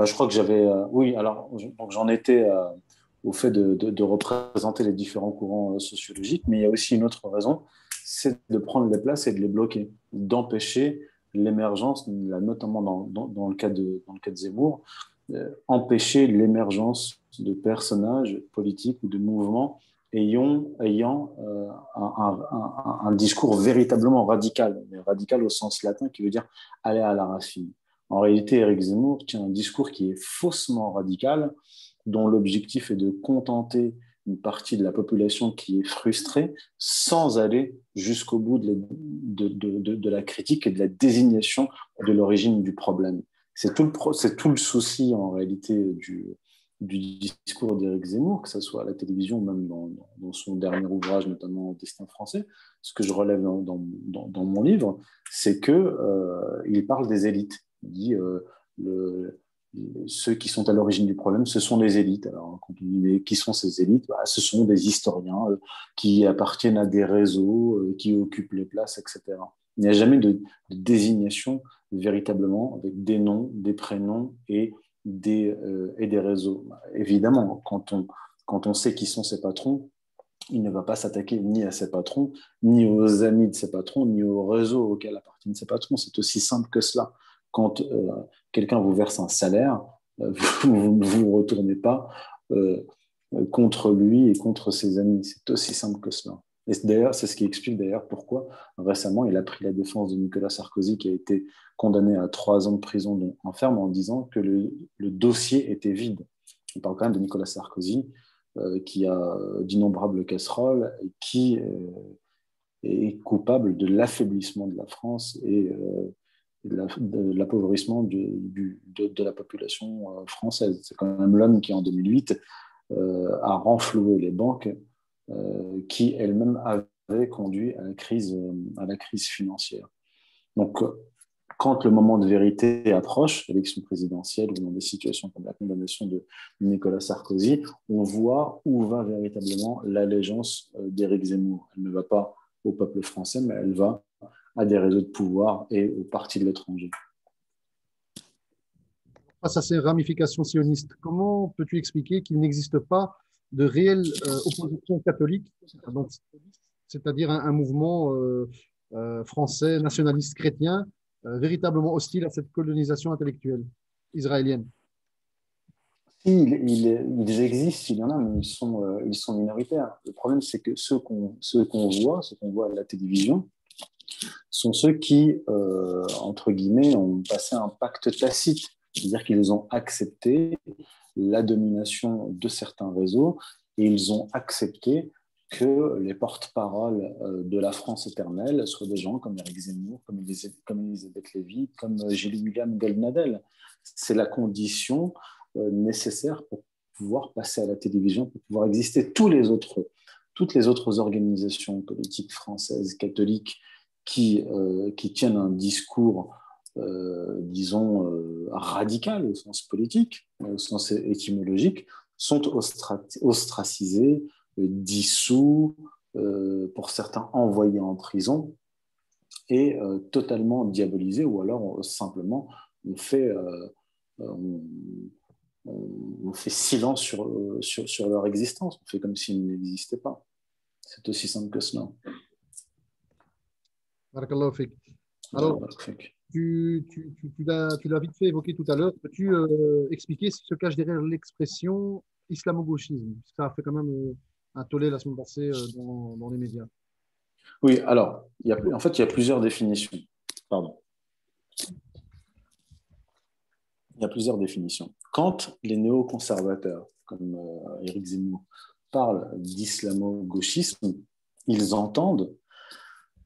bah, je crois que j'avais. oui, alors j'en étais au fait de, représenter les différents courants sociologiques, mais il y a aussi une autre raison, c'est de prendre les places et de les bloquer, d'empêcher l'émergence, notamment dans, le cas de, Zemmour, empêcher l'émergence de personnages politiques ou de mouvements ayant, euh, un, discours véritablement radical, mais radical au sens latin qui veut dire aller à la racine. En réalité, Eric Zemmour tient un discours qui est faussement radical, dont l'objectif est de contenter une partie de la population qui est frustrée sans aller jusqu'au bout de, la critique et de la désignation de l'origine du problème. C'est tout, le, souci en réalité du, discours d'Éric Zemmour, que ce soit à la télévision ou même dans, son dernier ouvrage, notamment Destin français, ce que je relève dans, mon livre, c'est qu'il euh, parle des élites. Il dit euh, ceux qui sont à l'origine du problème, ce sont les élites. Alors, quand on dit qui sont ces élites, bah, ce sont des historiens euh, qui appartiennent à des réseaux, euh, qui occupent les places, etc. Il n'y a jamais de, désignation véritablement avec des noms, des prénoms et des, et des réseaux. Évidemment, quand on, quand on sait qui sont ses patrons, il ne va pas s'attaquer ni à ses patrons, ni aux amis de ses patrons, ni aux réseaux auxquels appartiennent ses patrons. C'est aussi simple que cela. Quand euh, quelqu'un vous verse un salaire, euh, vous ne vous retournez pas contre lui et contre ses amis. C'est aussi simple que cela. Et d'ailleurs, c'est ce qui explique d'ailleurs pourquoi récemment il a pris la défense de Nicolas Sarkozy qui a été condamné à trois ans de prison enferme en disant que le, dossier était vide. On parle quand même de Nicolas Sarkozy euh, qui a d'innombrables casseroles et qui euh, est coupable de l'affaiblissement de la France et euh, de l'appauvrissement de, la population française. C'est quand même l'homme qui, en 2008, a renfloué les banques euh, qui elle-même avait conduit à la crise, euh, à la crise financière. Donc, euh, quand le moment de vérité approche, l'élection présidentielle ou dans des situations comme la condamnation de Nicolas Sarkozy, on voit où va véritablement l'allégeance d'Éric Zemmour. Elle ne va pas au peuple français, mais elle va à des réseaux de pouvoir et aux partis de l'étranger. Face à ces ramifications sionistes, comment peux-tu expliquer qu'il n'existe pas de réelle euh, opposition catholique, c'est-à-dire un, mouvement euh, euh, français nationaliste chrétien véritablement hostile à cette colonisation intellectuelle israélienne? Il, ils existent, il y en a, mais ils sont, ils sont minoritaires. Le problème, c'est que ceux qu'on qu'on voit, ceux qu'on voit à la télévision, sont ceux qui, entre guillemets, ont passé un pacte tacite, c'est-à-dire qu'ils ont accepté la domination de certains réseaux et ils ont accepté que les porte-paroles euh, de la France éternelle soient des gens comme Eric Zemmour, comme Elisabeth Lévy, comme Gilles William Goldnadel. C'est la condition euh, nécessaire pour pouvoir passer à la télévision, pour pouvoir exister. Tous les autres, toutes les autres organisations politiques françaises, catholiques, qui, euh, qui tiennent un discours euh, disons, euh, radicales au sens politique, au sens étymologique, sont ostracisés, dissous, pour certains envoyés en prison et totalement diabolisés, ou alors simplement on fait, silence sur, leur existence, on fait comme s'ils n'existaient pas. C'est aussi simple que cela. Alors, tu, tu, tu, l'as vite fait évoquer tout à l'heure. Peux-tu euh, expliquer ce qui se cache derrière l'expression islamo-gauchisme? Ça a fait quand même euh, un tollé la semaine passée euh, dans, dans, les médias. Oui, alors, il y a, en fait, il y a plusieurs définitions. Pardon. Il y a plusieurs définitions. Quand les néoconservateurs, comme Éric Zemmour, parlent d'islamo-gauchisme, ils entendent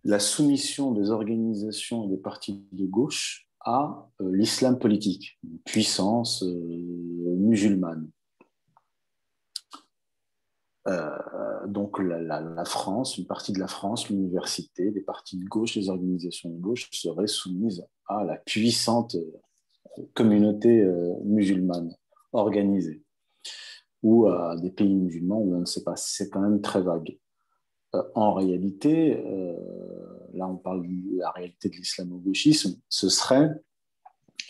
la soumission des organisations et des partis de gauche à euh, l'islam politique, une puissance euh, musulmane. Euh, donc la, France, une partie de la France, l'université, les partis de gauche, les organisations de gauche seraient soumises à la puissante communauté musulmane organisée, ou à des pays musulmans où on ne sait pas, c'est quand même très vague. Euh, en réalité, euh, là on parle de la réalité de l'islamo-gauchisme, ce serait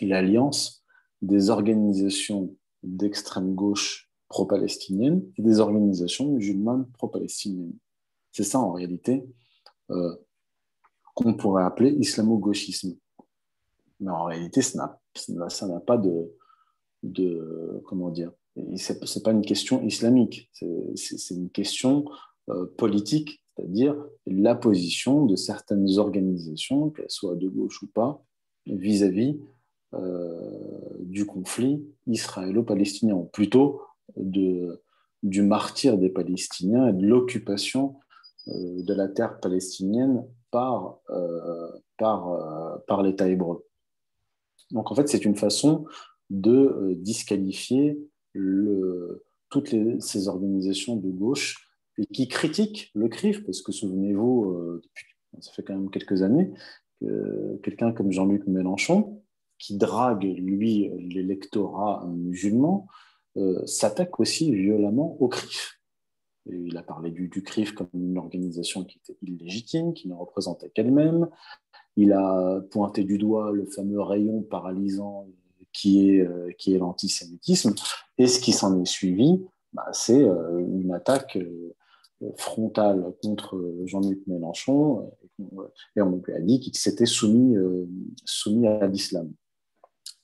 l'alliance des organisations d'extrême gauche pro-palestiniennes et des organisations musulmanes pro-palestiniennes. C'est ça en réalité euh, qu'on pourrait appeler islamo-gauchisme. Mais en réalité, ça n'a pas de, de, comment dire, c'est pas une question islamique, c'est une question politique, c'est-à-dire la position de certaines organisations, qu'elles soient de gauche ou pas, vis-à-vis euh, du conflit israélo-palestinien, plutôt de, du martyr des Palestiniens et de l'occupation euh, de la terre palestinienne par, l'État hébreu. Donc en fait, c'est une façon de disqualifier toutes ces organisations de gauche et qui critiquent le CRIF, parce que souvenez-vous, euh, ça fait quand même quelques années, que quelqu'un comme Jean-Luc Mélenchon, qui drague, lui, l'électorat musulman, euh, s'attaque aussi violemment au CRIF. il a parlé du, CRIF comme une organisation qui était illégitime, qui ne représentait qu'elle-même. Il a pointé du doigt le fameux rayon paralysant qui est, euh, est l'antisémitisme. Et ce qui s'en est suivi, bah, c'est une attaque frontale contre Jean-Luc Mélenchon, et on lui a dit qu'il s'était soumis, soumis à l'islam.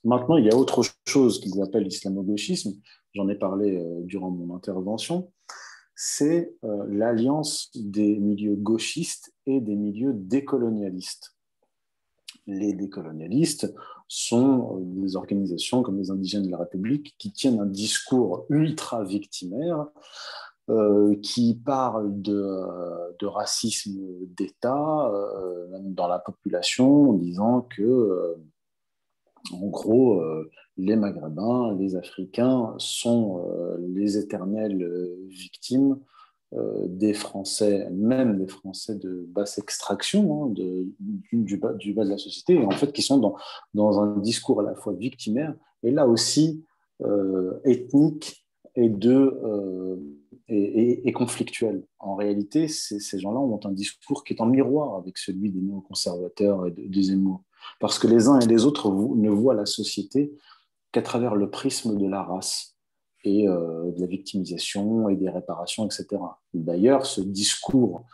Maintenant, il y a autre chose qu'ils appellent l'islamo-gauchisme, j'en ai parlé durant mon intervention, c'est l'alliance des milieux gauchistes et des milieux décolonialistes. Les décolonialistes sont euh, des organisations comme les indigènes de la République qui tiennent un discours ultra victimaire, euh, qui parlent de, euh, racisme d'État dans la population en disant que, en gros, les Maghrébins, les Africains sont les éternelles victimes euh, des Français, même des Français de basse extraction, hein, du, bas, de la société, en fait qui sont dans, dans un discours à la fois victimaire et là aussi euh, ethnique et, de, euh, et, et, conflictuel. En réalité, ces gens-là ont un discours qui est en miroir avec celui des néoconservateurs et des Zemmour, parce que les uns et les autres ne voient la société qu'à travers le prisme de la race et euh, de la victimisation et des réparations, etc. D'ailleurs, ce discours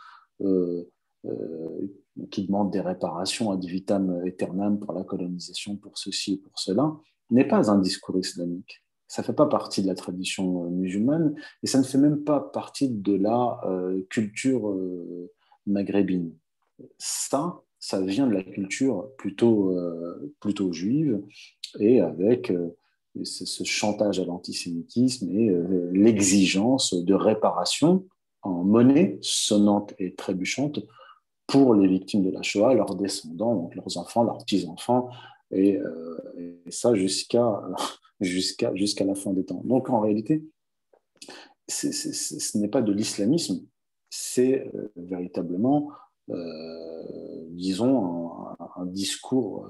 euh, euh, qui demande des réparations ad vitam aeternam pour la colonisation, pour ceci et pour cela, n'est pas un discours islamique. Ça ne fait pas partie de la tradition musulmane et ça ne fait même pas partie de la culture maghrébine. Ça, ça vient de la culture plutôt, juive et avec ce chantage à l'antisémitisme et euh, l'exigence de réparation en monnaie sonnante et trébuchante pour les victimes de la Shoah, leurs descendants, leurs enfants, leurs petits-enfants, et, euh, ça jusqu'à jusqu'à jusqu'à la fin des temps. Donc en réalité, ce n'est pas de l'islamisme, c'est euh, véritablement, disons, un, discours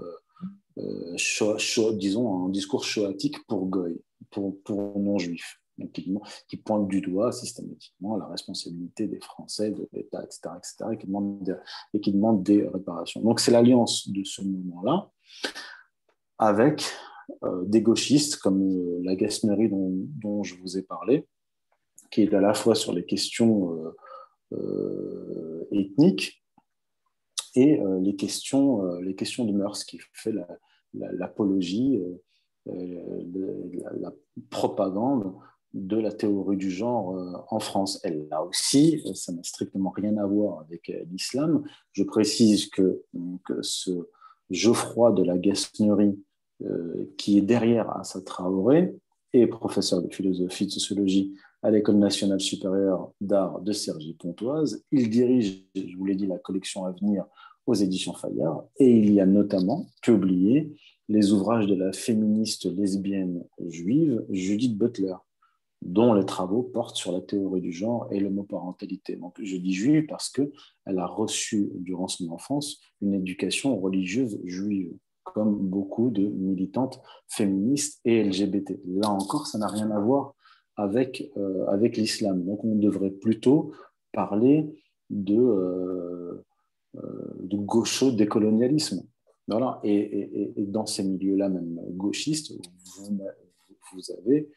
euh, disons, un discours shoatique pour Goy, pour, pour non-juifs, qui, pointe du doigt systématiquement la responsabilité des Français, de l'État, etc., etc., et qui demande des, qui des réparations. Donc c'est l'alliance de ce mouvement-là avec euh, des gauchistes comme euh, la Gasnerie dont, je vous ai parlé, qui est à la fois sur les questions ethniques, et les, questions, les questions de mœurs, qui fait la, l'apologie, euh, euh, la, propagande de la théorie du genre euh, en France. Elle là aussi, ça n'a strictement rien à voir avec l'islam. Je précise que, ce Geoffroy de la Gasnerie, qui est derrière Assa Traoré, est professeur de philosophie de sociologie à l'École nationale supérieure d'art de Cergy-Pontoise. Il dirige, je vous l'ai dit, la collection à venir aux éditions Fayard, et il y a notamment publié les ouvrages de la féministe lesbienne juive Judith Butler, dont les travaux portent sur la théorie du genre et l'homoparentalité. Donc, je dis juive parce qu'elle a reçu durant son enfance une éducation religieuse juive, comme beaucoup de militantes féministes et LGBT. Là encore, ça n'a rien à voir avec, euh, avec l'islam. Donc, on devrait plutôt parler de, euh, euh, de gaucho décolonialisme. Voilà. Et, dans ces milieux-là, même gauchistes, vous, avez,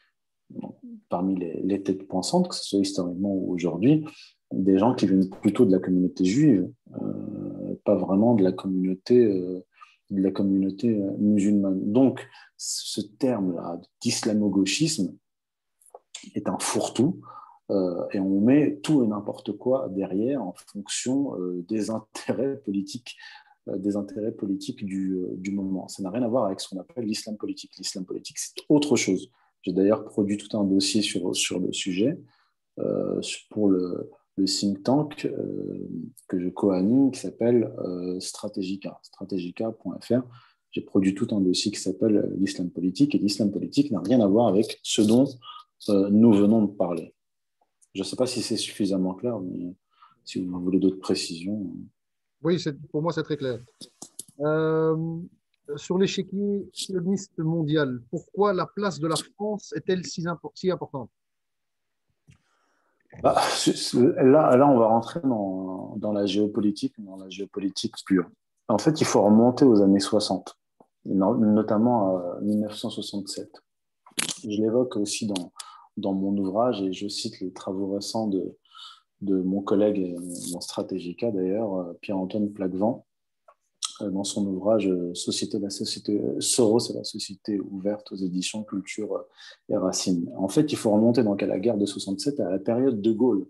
parmi les, têtes pensantes, que ce soit historiquement ou aujourd'hui, des gens qui viennent plutôt de la communauté juive, euh, pas vraiment de la communauté, euh, euh, musulmane. Donc, ce terme-là d'islamo-gauchisme est un fourre-tout. et on met tout et n'importe quoi derrière en fonction des intérêts politiques des intérêts politiques du, du moment. Ça n'a rien à voir avec ce qu'on appelle l'islam politique. L'islam politique, c'est autre chose. J'ai d'ailleurs produit tout un dossier sur, sur le sujet pour le, le think tank euh, que je co-anime qui s'appelle euh, Strategica, strategica.fr. J'ai produit tout un dossier qui s'appelle euh, l'islam politique et l'islam politique n'a rien à voir avec ce dont nous venons de parler. Je ne sais pas si c'est suffisamment clair, mais si vous voulez d'autres précisions. Oui, pour moi, c'est très clair. Sur l'échiquier sioniste mondial, pourquoi la place de la France est-elle si, importante? Bah, là, on va rentrer dans, la géopolitique, dans la géopolitique pure. En fait, il faut remonter aux années 60, notamment à 1967. Je l'évoque aussi dans, mon ouvrage et je cite les travaux récents de, mon collègue, mon Stratégica d'ailleurs, Pierre-Antoine Plaquevent, euh, dans son ouvrage euh, Société la société euh, Soros et la société ouverte aux éditions Culture et Racine. En fait, il faut remonter donc à la guerre de 67 à la période de Gaulle.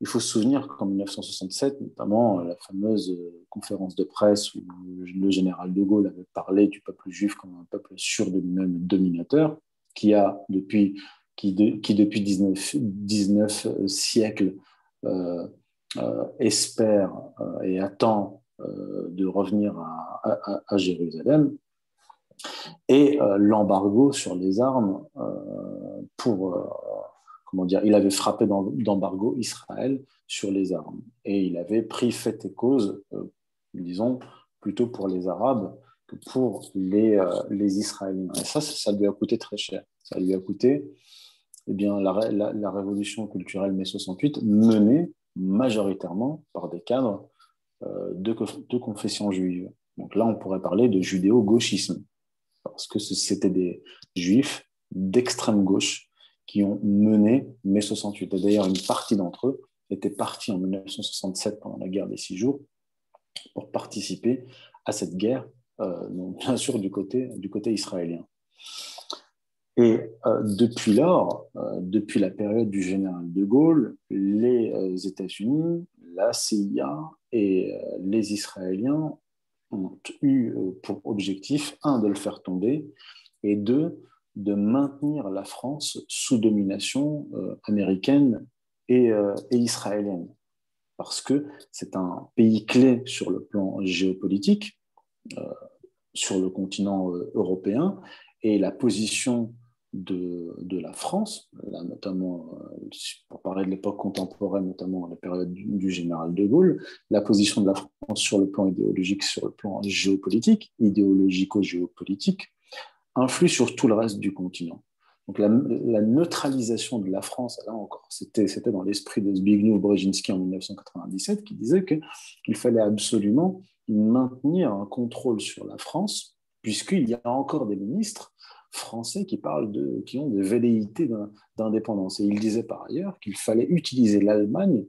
Il faut se souvenir qu'en 1967, notamment la fameuse conférence de presse où le général de Gaulle avait parlé du peuple juif comme un peuple sûr de lui-même dominateur, qui a depuis qui, depuis 19, 19 siècles espère et attend euh, de revenir à, Jérusalem, et euh, l'embargo sur les armes euh, pour, comment dire, il avait frappé d'embargo Israël sur les armes, et il avait pris fait et cause, disons, plutôt pour les Arabes que pour les, les Israéliens. Et ça, ça lui a coûté très cher. Ça lui a coûté eh bien, la, la révolution culturelle mai 68 menée majoritairement par des cadres euh, de, de confession juive. Donc là, on pourrait parler de judéo-gauchisme, parce que c'était des juifs d'extrême gauche qui ont mené mai 68. Et d'ailleurs, une partie d'entre eux était partie en 1967 pendant la guerre des six jours pour participer à cette guerre, euh, bien sûr du côté, du côté israélien. Et euh, depuis lors, depuis la période du général de Gaulle, les États-Unis, la CIA et euh, les Israéliens ont eu euh, pour objectif, un, de le faire tomber, et deux, de maintenir la France sous domination euh, américaine et, israélienne. Parce que c'est un pays clé sur le plan géopolitique, sur le continent européen, et la position de, la France, notamment euh, pour parler de l'époque contemporaine, notamment la période du, général de Gaulle, la position de la France sur le plan idéologique, sur le plan géopolitique, idéologico-géopolitique, influe sur tout le reste du continent. Donc la, neutralisation de la France, là encore, c'était dans l'esprit de Zbigniew Brzezinski en 1997 qui disait qu'il fallait absolument maintenir un contrôle sur la France, puisqu'il y a encore des ministres français qui parlent de, qui ont des velléités d'indépendance. Et il disait par ailleurs qu'il fallait utiliser l'Allemagne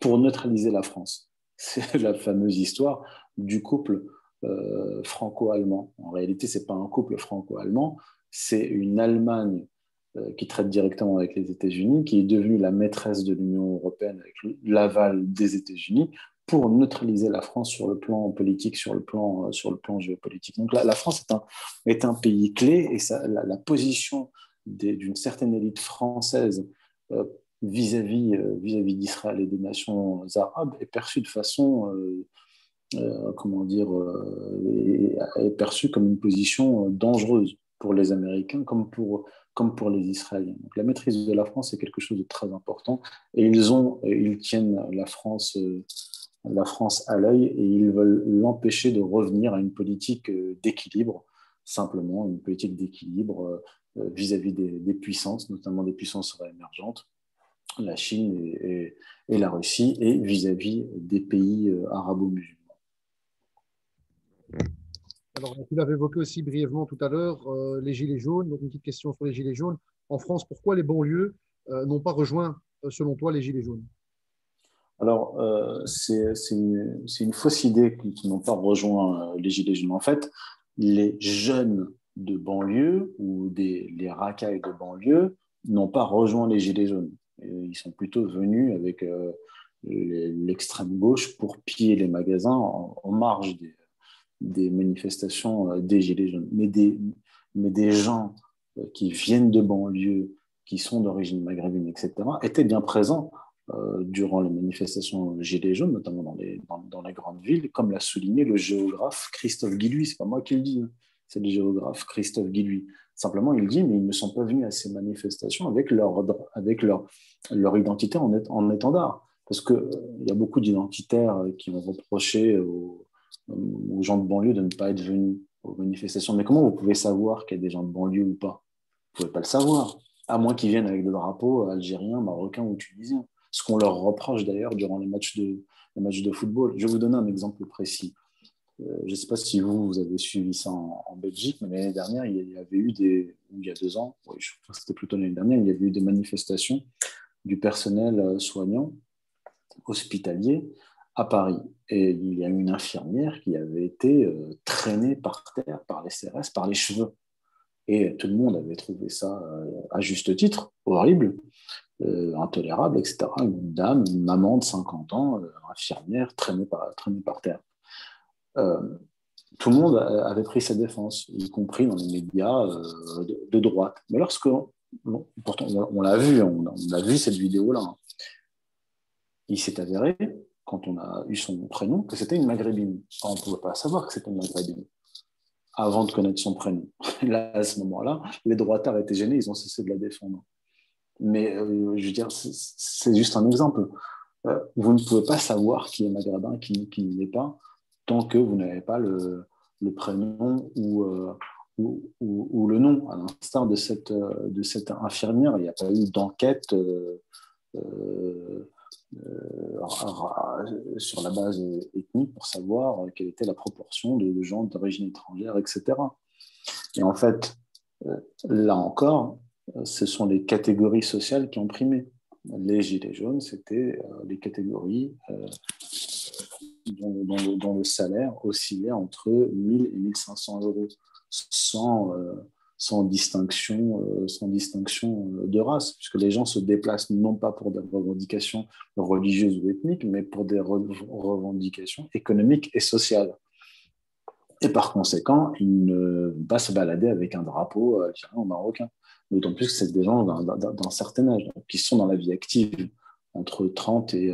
pour neutraliser la France. C'est la fameuse histoire du couple euh, franco-allemand. En réalité, ce n'est pas un couple franco-allemand, c'est une Allemagne euh, qui traite directement avec les États-Unis, qui est devenue la maîtresse de l'Union européenne avec l'aval des États-Unis pour neutraliser la France sur le plan politique, sur le plan, euh, sur le plan géopolitique. Donc la, la France est un, est un, pays clé et la, position d'une certaine élite française euh, vis-à-vis euh, vis-à-vis d'Israël et des nations arabes est perçue de façon, comment dire, est, perçue comme une position dangereuse pour les Américains comme pour, comme pour les Israéliens. Donc la maîtrise de la France est quelque chose de très important et ils, ont, ils tiennent la France la France à l'œil et ils veulent l'empêcher de revenir à une politique euh, d'équilibre, simplement une politique d'équilibre euh, euh, vis-à-vis des, puissances, notamment des puissances émergentes, la Chine et, la Russie, et vis-à-vis des pays arabo-musulmans. Alors, tu l'avais évoqué aussi brièvement tout à l'heure, les Gilets jaunes. Donc, une petite question sur les Gilets jaunes. En France, pourquoi les banlieues n'ont pas rejoint, selon toi, les Gilets jaunes? Alors, euh, c'est une, fausse idée qu'ils n'ont pas rejoint les Gilets jaunes. En fait, les jeunes de banlieue ou des, les racailles de banlieue n'ont pas rejoint les Gilets jaunes. Ils sont plutôt venus avec euh, l'extrême gauche pour piller les magasins en, marge des, manifestations euh, des Gilets jaunes. Mais des, mais des gens euh, qui viennent de banlieue, qui sont d'origine maghrébine, etc., étaient bien présents durant les manifestations Gilets jaunes, notamment dans les, dans, les grandes villes, comme l'a souligné le géographe Christophe Guilluy. C'est pas moi qui le dis. Hein c'est le géographe Christophe Guilluy. Simplement, il dit, mais ils ne sont pas venus à ces manifestations avec leur, avec leur, leur identité en, en étendard. Parce qu'il euh, y a beaucoup d'identitaires qui vont reprocher aux, aux, gens de banlieue de ne pas être venus aux manifestations. Mais comment vous pouvez savoir qu'il y a des gens de banlieue ou pas? Vous ne pouvez pas le savoir, à moins qu'ils viennent avec des drapeaux algériens, marocains ou tunisiens. Ce qu'on leur reproche d'ailleurs durant les matchs, de, les matchs de football. Je vais vous donner un exemple précis. Euh, je ne sais pas si vous, avez suivi ça en, Belgique, mais l'année dernière, il y avait eu des, il y a deux ans, c'était plutôt l'année dernière, il y avait eu des manifestations du personnel euh, soignant hospitalier à Paris. Et il y a une infirmière qui avait été euh, traînée par terre par les CRS, par les cheveux. Et tout le monde avait trouvé ça, à juste titre, horrible, intolérable, etc. Une dame, une maman de 50 ans, infirmière, traînée par, traînée par terre. Euh, tout le monde avait pris sa défense, y compris dans les médias euh, de, droite. Mais lorsque, pourtant, on l'a vu, on, a vu cette vidéo-là, hein. il s'est avéré, quand on a eu son prénom, que c'était une maghrébine. on ne pouvait pas savoir que c'était une maghrébine avant de connaître son prénom. Là, à ce moment-là, les droitards étaient gênés, ils ont cessé de la défendre. Mais euh, je veux dire, c'est juste un exemple. vous ne pouvez pas savoir qui est maghrébin, qui, qui ne pas, tant que vous n'avez pas le, prénom euh, ou, ou, le nom. À l'instar de cette, euh, de cette infirmière, il n'y a pas eu d'enquête euh, sur la base ethnique pour savoir quelle était la proportion de, gens d'origine étrangère, etc. Et en fait, là encore, ce sont les catégories sociales qui ont primé. Les gilets jaunes, c'était les catégories dont, le salaire oscillait entre 1000 et 1500 euros, euh, sans distinction, euh, sans distinction euh, de race, puisque les gens se déplacent non pas pour des revendications religieuses ou ethniques, mais pour des revendications économiques et sociales. Et par conséquent, ils ne vont pas se balader avec un drapeau ou marocain. D'autant plus que c'est des gens d'un certain âge, qui sont dans la vie active, entre 30 et,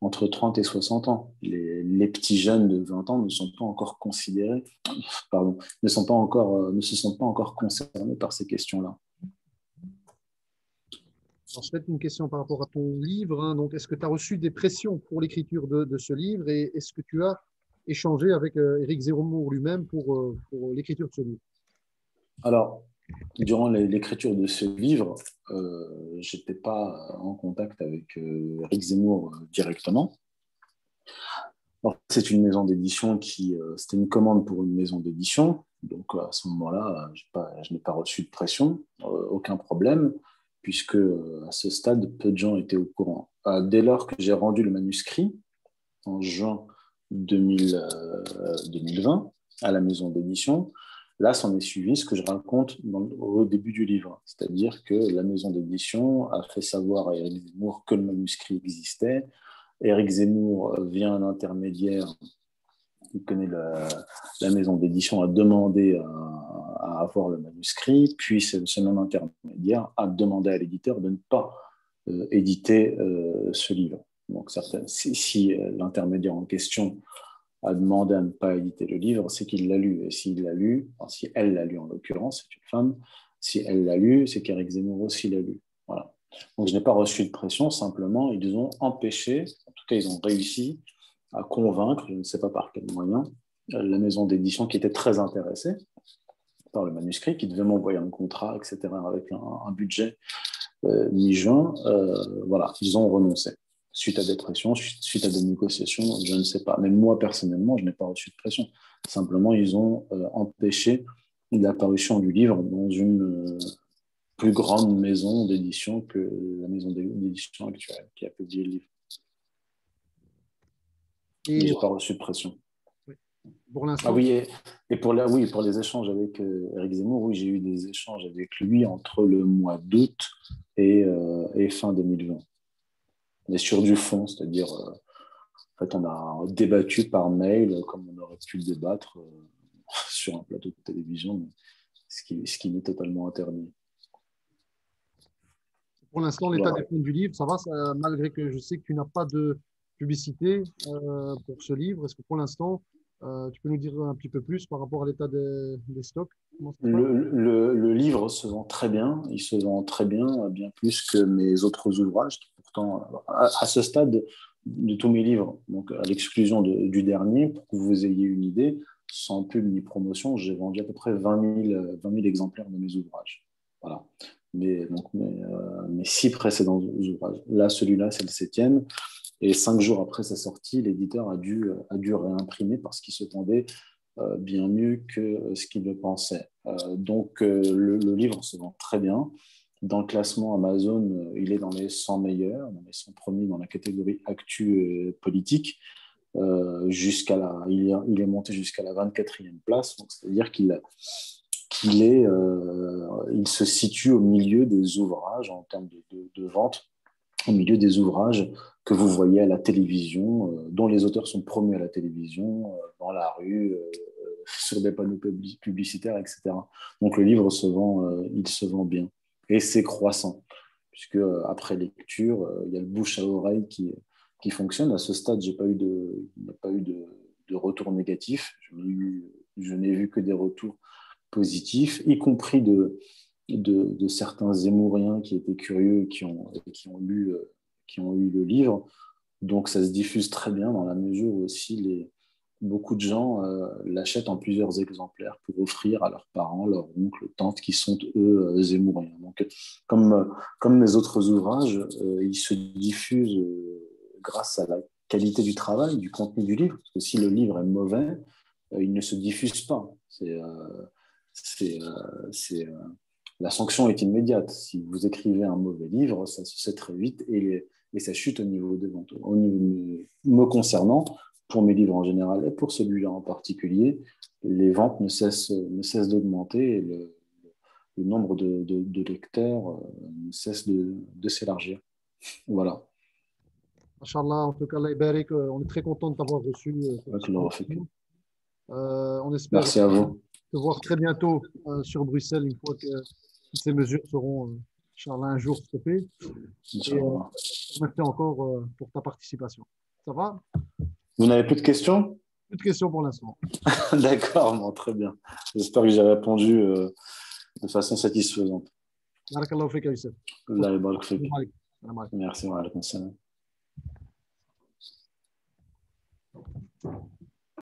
entre 30 et 60 ans. Les, les, petits jeunes de 20 ans ne sont pas encore considérés, pardon, ne, sont pas encore, euh, ne se sont pas encore concernés par ces questions-là. Je une question par rapport à ton livre. Hein. Donc, est-ce que tu as reçu des pressions pour l'écriture de, de, ce livre et est-ce que tu as échangé avec euh, Éric Zéromour lui-même pour, euh, pour l'écriture de ce livre? Alors, durant l'écriture de ce livre, euh, je n'étais pas en contact avec euh, Eric Zemmour euh, directement. C'est une maison d'édition qui, c'était une commande pour une maison d'édition, donc à ce moment-là, je n'ai pas reçu de pression, aucun problème, puisque à ce stade, peu de gens étaient au courant. dès lors que j'ai rendu le manuscrit, en juin 2020, à la maison d'édition, Là, s'en est suivi ce que je raconte au début du livre, c'est-à-dire que la maison d'édition a fait savoir à Eric Zemmour que le manuscrit existait. Eric Zemmour, via un intermédiaire qui connaît la, maison d'édition, a demandé à, avoir le manuscrit, puis ce, même intermédiaire a demandé à l'éditeur de ne pas euh, éditer euh, ce livre. Donc, si, si euh, l'intermédiaire en question a demandé à ne pas éditer le livre, c'est qu'il l'a lu. Et s'il l'a lu, si elle l'a lu en l'occurrence, c'est une femme, si elle l'a lu, c'est qu'Éric Zemmour aussi l'a lu. Voilà. Donc je n'ai pas reçu de pression, simplement ils ont empêché, en tout cas ils ont réussi à convaincre, je ne sais pas par quel moyen, la maison d'édition qui était très intéressée par le manuscrit, qui devait m'envoyer un contrat, etc., avec un, budget euh, mi-juin. Euh, voilà, ils ont renoncé. Suite à des pressions, suite à des négociations, je ne sais pas. Mais moi, personnellement, je n'ai pas reçu de pression. Simplement, ils ont euh, empêché l'apparition du livre dans une euh, plus grande maison d'édition que la maison d'édition actuelle qui a publié le livre. Et je n'ai pas reçu de pression. Pour l'instant. Ah oui, et, pour, la, oui, pour les échanges avec euh, Eric Zemmour, oui, j'ai eu des échanges avec lui entre le mois d'août et, et fin 2020 mais sur du fond, c'est-à-dire, euh, en fait, on a débattu par mail comme on aurait pu le débattre euh, sur un plateau de télévision, ce qui, ce qui est totalement interdit. Pour l'instant, l'état des comptes du livre, ça va, ça, malgré que je sais que tu n'as pas de publicité euh, pour ce livre. Est-ce que pour l'instant, tu peux nous dire un petit peu plus par rapport à l'état des, stocks? Le, le, le, livre se vend très bien. Il se vend très bien, bien plus que mes autres ouvrages à, ce stade de tous mes livres, donc à l'exclusion du dernier, pour que vous ayez une idée, sans pub ni promotion, j'ai vendu à peu près 20 000, 20 exemplaires de mes ouvrages. Voilà. Mais, donc, euh, mes, six précédents ouvrages. Là, celui-là, c'est le septième. Et cinq jours après sa sortie, l'éditeur a dû, réimprimer parce qu'il se vendait euh, bien mieux que ce qu'il le pensait. Euh, donc, le, livre se vend très bien. Dans le classement Amazon, euh, il est dans les 100 meilleurs, dans les 100 premiers dans la catégorie actu politique. Euh, la, il, est, monté jusqu'à la 24e place, c'est-à-dire qu'il qu'il est, euh, se situe au milieu des ouvrages en termes de, de, vente, au milieu des ouvrages que vous voyez à la télévision, dont les auteurs sont promus à la télévision, dans la rue, sur des panneaux publicitaires, etc. Donc le livre se vend, il se vend bien et c'est croissant, puisque euh, après lecture, euh, il y a le bouche à oreille qui, qui fonctionne. À ce stade, j'ai pas eu de, pas eu de, de retour négatif. Je n'ai vu que des retours positifs, y compris de, de, certains Zémouriens qui étaient curieux et qui ont, qui ont, lu, euh, qui ont lu le livre. Donc ça se diffuse très bien dans la mesure où aussi les, beaucoup de gens euh, l'achètent en plusieurs exemplaires pour offrir à leurs parents, leurs oncles, tantes qui sont eux euh, zémouriens. Donc, comme, comme mes autres ouvrages, euh, ils se diffusent grâce à la qualité du travail, du contenu du livre. Parce que si le livre est mauvais, il ne se diffuse pas. C'est, c'est, c'est, la sanction est immédiate. Si vous écrivez un mauvais livre, ça se sait très vite et, et ça chute au niveau des ventes. Au niveau me concernant, pour mes livres en général et pour celui-là en particulier, les ventes ne cessent, ne cessent d'augmenter et le, le, nombre de, de, de lecteurs euh, ne cesse de, de s'élargir. Voilà. Inch'Allah, en tout cas, euh, on est très content de t'avoir reçu. Euh, euh, on espère Merci à vous. te voir très bientôt euh, sur Bruxelles une fois que ces mesures seront, euh, Inch'Allah, un jour stoppées. Et, merci encore pour ta participation. Ça va? Vous n'avez plus de questions? Plus de questions pour l'instant. D'accord, très bien. J'espère que j'ai répondu euh, de façon satisfaisante. Merci,